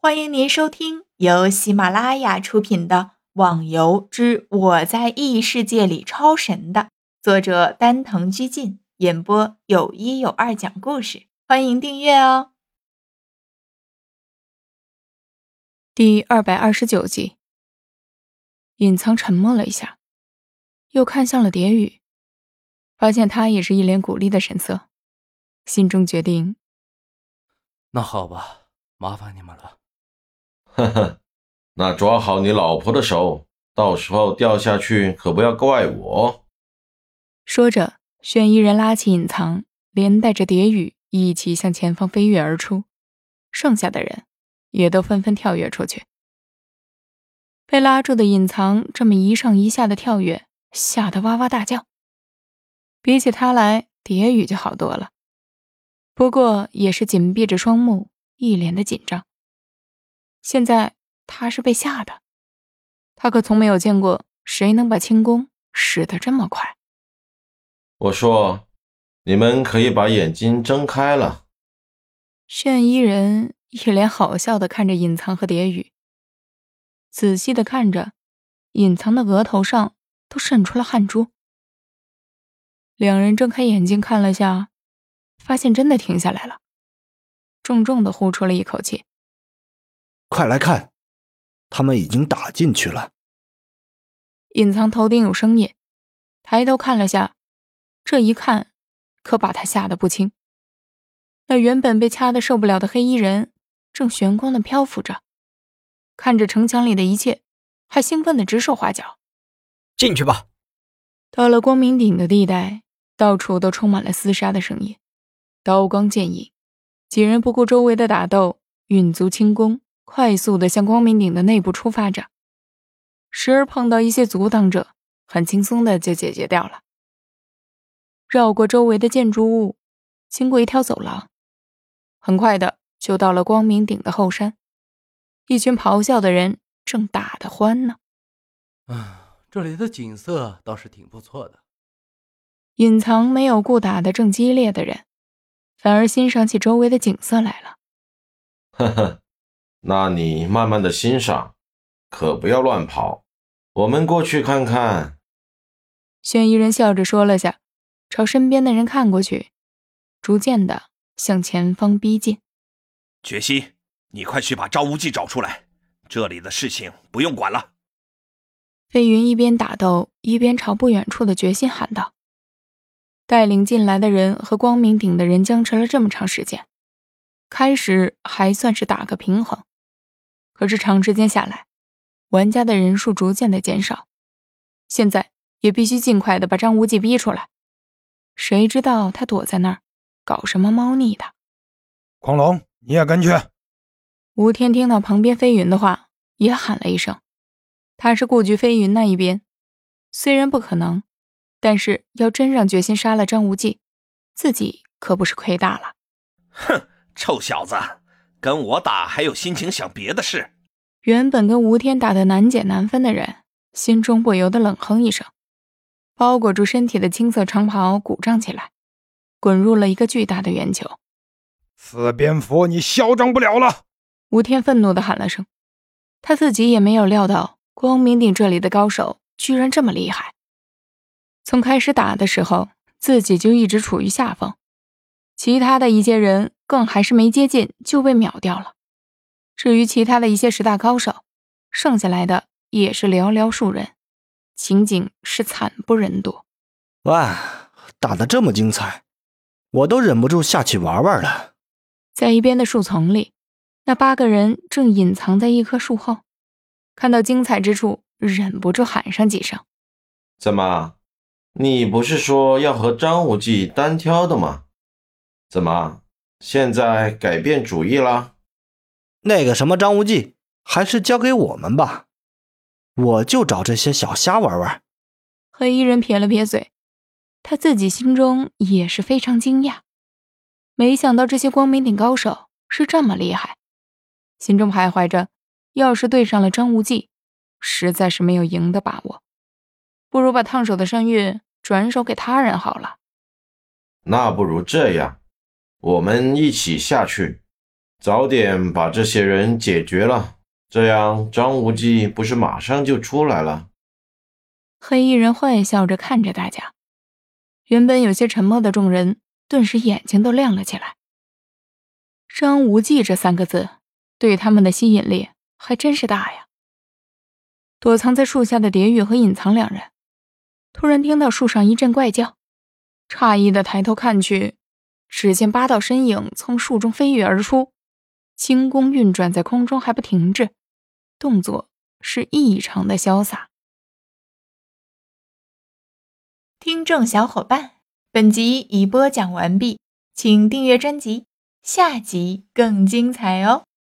欢迎您收听由喜马拉雅出品的《网游之我在异世界里超神》的作者丹藤居进演播，有一有二讲故事。欢迎订阅哦。第二百二十九集，隐藏沉默了一下，又看向了蝶羽，发现他也是一脸鼓励的神色，心中决定：那好吧，麻烦你们了。呵呵，那抓好你老婆的手，到时候掉下去可不要怪我。说着，轩衣人拉起隐藏，连带着蝶羽一起向前方飞跃而出，剩下的人也都纷纷跳跃出去。被拉住的隐藏这么一上一下的跳跃，吓得哇哇大叫。比起他来，蝶羽就好多了，不过也是紧闭着双目，一脸的紧张。现在他是被吓的，他可从没有见过谁能把轻功使得这么快。我说，你们可以把眼睛睁开了。炫衣人一脸好笑的看着隐藏和蝶羽，仔细的看着，隐藏的额头上都渗出了汗珠。两人睁开眼睛看了下，发现真的停下来了，重重的呼出了一口气。快来看，他们已经打进去了。隐藏头顶有声音，抬头看了下，这一看，可把他吓得不轻。那原本被掐得受不了的黑衣人，正悬光的漂浮着，看着城墙里的一切，还兴奋的直手画脚。进去吧！到了光明顶的地带，到处都充满了厮杀的声音，刀光剑影，几人不顾周围的打斗，运足轻功。快速的向光明顶的内部出发着，时而碰到一些阻挡者，很轻松的就解决掉了。绕过周围的建筑物，经过一条走廊，很快的就到了光明顶的后山。一群咆哮的人正打得欢呢。啊，这里的景色倒是挺不错的。隐藏没有顾打得正激烈的人，反而欣赏起周围的景色来了。呵呵。那你慢慢的欣赏，可不要乱跑。我们过去看看。轩衣人笑着说了下，朝身边的人看过去，逐渐的向前方逼近。决心，你快去把张无忌找出来，这里的事情不用管了。飞云一边打斗，一边朝不远处的决心喊道：“带领进来的人和光明顶的人僵持了这么长时间，开始还算是打个平衡。”可是长时间下来，玩家的人数逐渐的减少，现在也必须尽快的把张无忌逼出来。谁知道他躲在那儿搞什么猫腻的？狂龙，你也跟去。吴天听到旁边飞云的话，也喊了一声。他是顾局飞云那一边，虽然不可能，但是要真让决心杀了张无忌，自己可不是亏大了。哼，臭小子！跟我打还有心情想别的事？原本跟吴天打的难解难分的人，心中不由得冷哼一声，包裹住身体的青色长袍鼓胀起来，滚入了一个巨大的圆球。死蝙蝠，你嚣张不了了！吴天愤怒的喊了声，他自己也没有料到光明顶这里的高手居然这么厉害。从开始打的时候，自己就一直处于下风。其他的一些人更还是没接近就被秒掉了。至于其他的一些十大高手，剩下来的也是寥寥数人，情景是惨不忍睹。哇，打得这么精彩，我都忍不住下去玩玩了。在一边的树丛里，那八个人正隐藏在一棵树后，看到精彩之处，忍不住喊上几声：“怎么，你不是说要和张无忌单挑的吗？”怎么，现在改变主意了？那个什么张无忌，还是交给我们吧，我就找这些小虾玩玩。黑衣人撇了撇嘴，他自己心中也是非常惊讶，没想到这些光明顶高手是这么厉害，心中徘徊着，要是对上了张无忌，实在是没有赢的把握，不如把烫手的山芋转手给他人好了。那不如这样。我们一起下去，早点把这些人解决了，这样张无忌不是马上就出来了？黑衣人坏笑着看着大家，原本有些沉默的众人顿时眼睛都亮了起来。张无忌这三个字对他们的吸引力还真是大呀！躲藏在树下的蝶玉和隐藏两人，突然听到树上一阵怪叫，诧异的抬头看去，只见八道身影从树中飞跃而出，轻功运转在空中还不停滞，动作是异常的潇洒。听众小伙伴，本集已播讲完毕，请订阅专辑，下集更精彩哦！